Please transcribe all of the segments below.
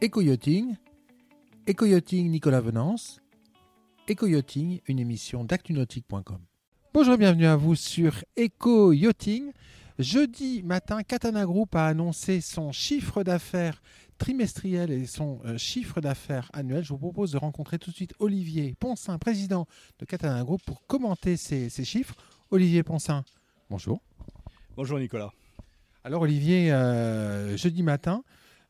Éco-yachting, Éco-yachting Nicolas Venance, Éco-yachting, une émission d'actunautique.com. Bonjour et bienvenue à vous sur Éco-yachting. Jeudi matin, Katana Group a annoncé son chiffre d'affaires trimestriel et son euh, chiffre d'affaires annuel. Je vous propose de rencontrer tout de suite Olivier Poncin, président de Katana Group, pour commenter ces, ces chiffres. Olivier Poncin, bonjour. Bonjour Nicolas. Alors Olivier, euh, jeudi matin,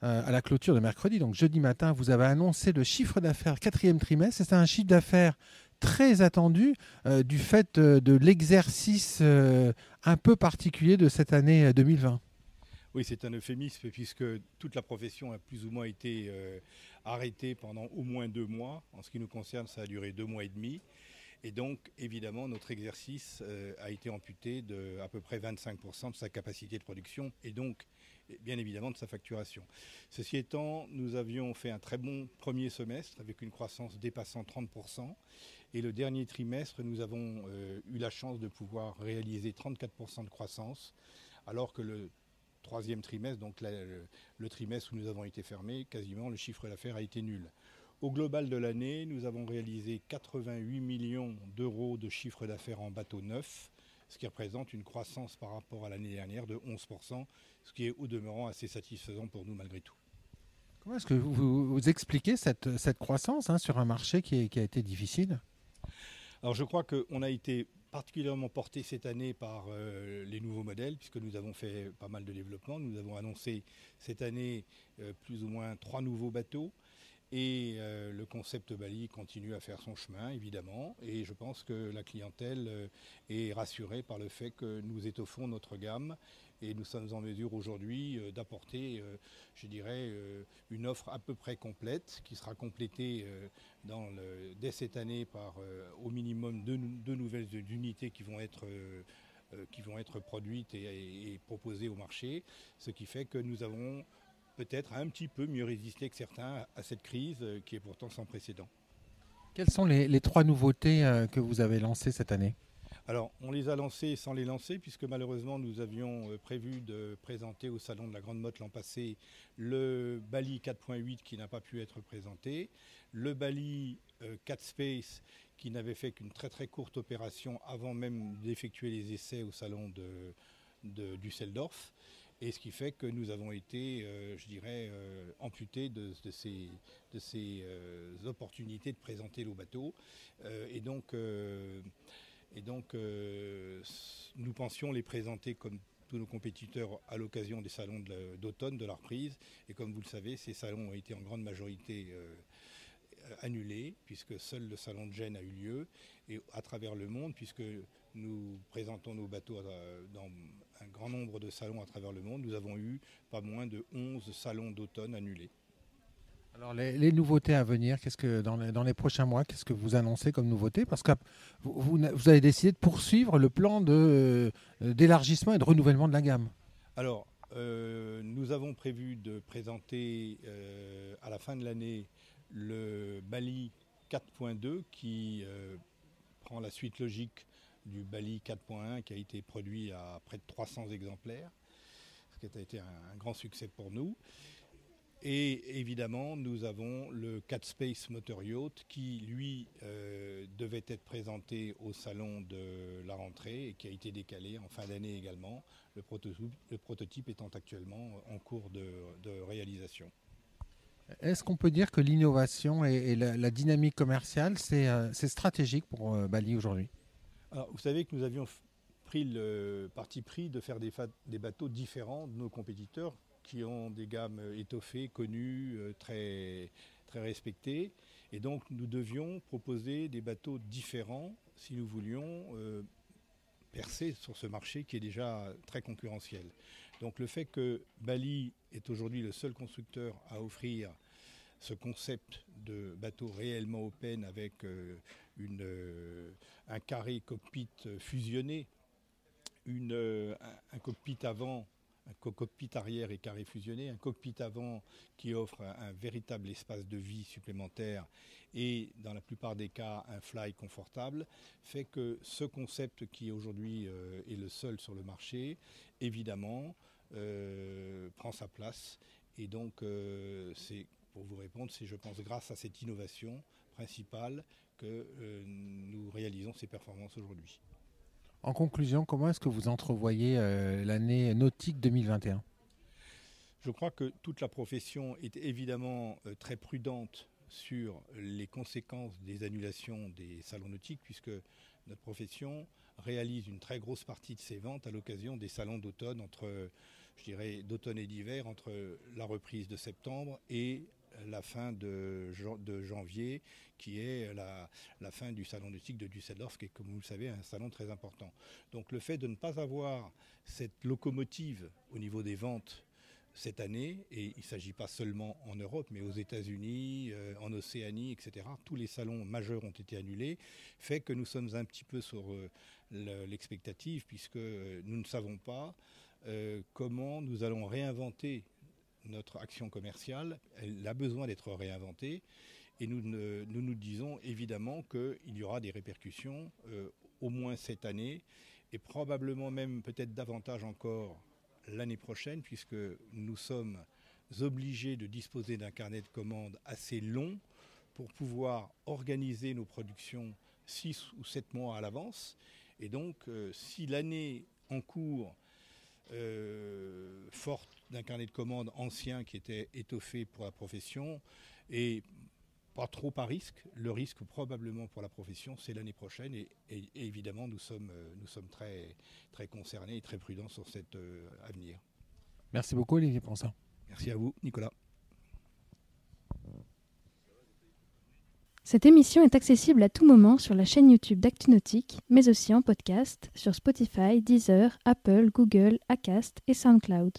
euh, à la clôture de mercredi, donc jeudi matin, vous avez annoncé le chiffre d'affaires quatrième trimestre. C'est un chiffre d'affaires très attendu euh, du fait euh, de l'exercice un peu particulier de cette année euh, 2020. Oui, c'est un euphémisme puisque toute la profession a plus ou moins été arrêtée pendant au moins deux mois. En ce qui nous concerne, ça a duré deux mois et demi. Et donc, évidemment, notre exercice a été amputé de à peu près 25% de sa capacité de production et donc, bien évidemment, de sa facturation. Ceci étant, nous avions fait un très bon premier semestre avec une croissance dépassant 30%. Et le dernier trimestre, nous avons euh, eu la chance de pouvoir réaliser 34% de croissance, alors que le troisième trimestre, donc le trimestre où nous avons été fermés, quasiment le chiffre d'affaires a été nul. Au global de l'année, nous avons réalisé 88 millions d'euros de chiffre d'affaires en bateau neuf, ce qui représente une croissance par rapport à l'année dernière de 11%, ce qui est au demeurant assez satisfaisant pour nous malgré tout. Comment est-ce que vous, expliquez cette, cette croissance hein, sur un marché qui, est- qui a été difficile? Alors je crois qu'on a été particulièrement porté cette année par euh, les nouveaux modèles, puisque nous avons fait pas mal de développement. Nous avons annoncé cette année euh, plus ou moins trois nouveaux bateaux. Et euh, le concept Bali continue à faire son chemin, évidemment. Et je pense que la clientèle euh, est rassurée par le fait que nous étoffons notre gamme. Et nous sommes en mesure aujourd'hui euh, d'apporter, je dirais, une offre à peu près complète, qui sera complétée dès cette année par au minimum deux, nou- deux nouvelles unités qui vont être, qui vont être produites et proposées au marché, ce qui fait que nous avons peut-être un petit peu mieux résisté que certains à cette crise euh, qui est pourtant sans précédent. Quelles sont les, les trois nouveautés euh, que vous avez lancées cette année? Alors, on les a lancés sans les lancer, puisque malheureusement, nous avions euh, prévu de présenter au Salon de la Grande Motte l'an passé le Bali 4.8 qui n'a pas pu être présenté, le Bali euh, 4 Space qui n'avait fait qu'une très très courte opération avant même d'effectuer les essais au Salon de, de Düsseldorf. Et ce qui fait que nous avons été, euh, je dirais, euh, amputés de, de ces, de euh, opportunités de présenter nos bateaux. Et donc, nous pensions les présenter comme tous nos compétiteurs à l'occasion des salons de d'automne de la reprise. Et comme vous le savez, ces salons ont été en grande majorité annulés, puisque seul le salon de Gênes a eu lieu, et à travers le monde, puisque nous présentons nos bateaux dans un grand nombre de salons à travers le monde, nous avons eu pas moins de 11 salons d'automne annulés. Alors les, les nouveautés à venir, qu'est-ce que dans les, dans les prochains mois, qu'est-ce que vous annoncez comme nouveauté Parce que vous, avez décidé de poursuivre le plan de, euh, d'élargissement et de renouvellement de la gamme. Alors, euh, nous avons prévu de présenter euh, à la fin de l'année le Bali 4.2 qui euh, prend la suite logique du Bali 4.1 qui a été produit à près de 300 exemplaires, ce qui a été un, grand succès pour nous. Et évidemment, nous avons le 4 Space Motor Yacht qui, lui, euh, devait être présenté au salon de la rentrée et qui a été décalé en fin d'année également, le prototype, étant actuellement en cours de, réalisation. Est-ce qu'on peut dire que l'innovation et, la, dynamique commerciale, c'est, euh, stratégique pour euh, Bali aujourd'hui? Alors, vous savez que nous avions pris le parti pris de faire des, bateaux différents de nos compétiteurs qui ont des gammes étoffées, connues, euh, très, très respectées. Et donc, nous devions proposer des bateaux différents si nous voulions euh, percer sur ce marché qui est déjà très concurrentiel. Donc, le fait que Bali est aujourd'hui le seul constructeur à offrir ce concept de bateau réellement open avec euh, euh, un carré cockpit fusionné, euh, un, cockpit avant, un co- cockpit arrière et carré fusionné, un cockpit avant qui offre un, véritable espace de vie supplémentaire et dans la plupart des cas un fly confortable, fait que ce concept qui aujourd'hui est le seul sur le marché, évidemment, prend sa place. Et donc c'est pour vous répondre, c'est je pense grâce à cette innovation principale que nous réalisons ces performances aujourd'hui. En conclusion, comment est-ce que vous entrevoyez l'année nautique 2021 je crois que toute la profession est évidemment euh, très prudente sur les conséquences des annulations des salons nautiques, puisque notre profession réalise une très grosse partie de ses ventes à l'occasion des salons d'automne, entre, je dirais, d'automne et d'hiver, entre la reprise de septembre et la fin de, janvier, qui est la, fin du salon nautique de Düsseldorf, qui est, comme vous le savez, un salon très important. Donc le fait de ne pas avoir cette locomotive au niveau des ventes cette année, et il ne s'agit pas seulement en Europe, mais aux États-Unis, euh, en Océanie, etc. Tous les salons majeurs ont été annulés, fait que nous sommes un petit peu sur euh, l'expectative, puisque euh, nous ne savons pas comment nous allons réinventer notre action commerciale. Elle a besoin d'être réinventée. Et nous, nous disons évidemment qu'il y aura des répercussions, au moins cette année, et probablement même peut-être davantage encore l'année prochaine, puisque nous sommes obligés de disposer d'un carnet de commandes assez long pour pouvoir organiser nos productions six ou sept mois à l'avance. Et donc, euh, si l'année en cours, euh, forte d'un carnet de commandes ancien qui était étoffé pour la profession, et pas trop à risque. Le risque probablement pour la profession, c'est l'année prochaine. Et, évidemment, nous sommes, euh, nous sommes très, très concernés et très prudents sur cet euh, avenir. Merci beaucoup, Olivier Ponsin. Merci à vous, Nicolas. Cette émission est accessible à tout moment sur la chaîne YouTube d'ActuNautique, mais aussi en podcast sur Spotify, Deezer, Apple, Google, Acast et SoundCloud.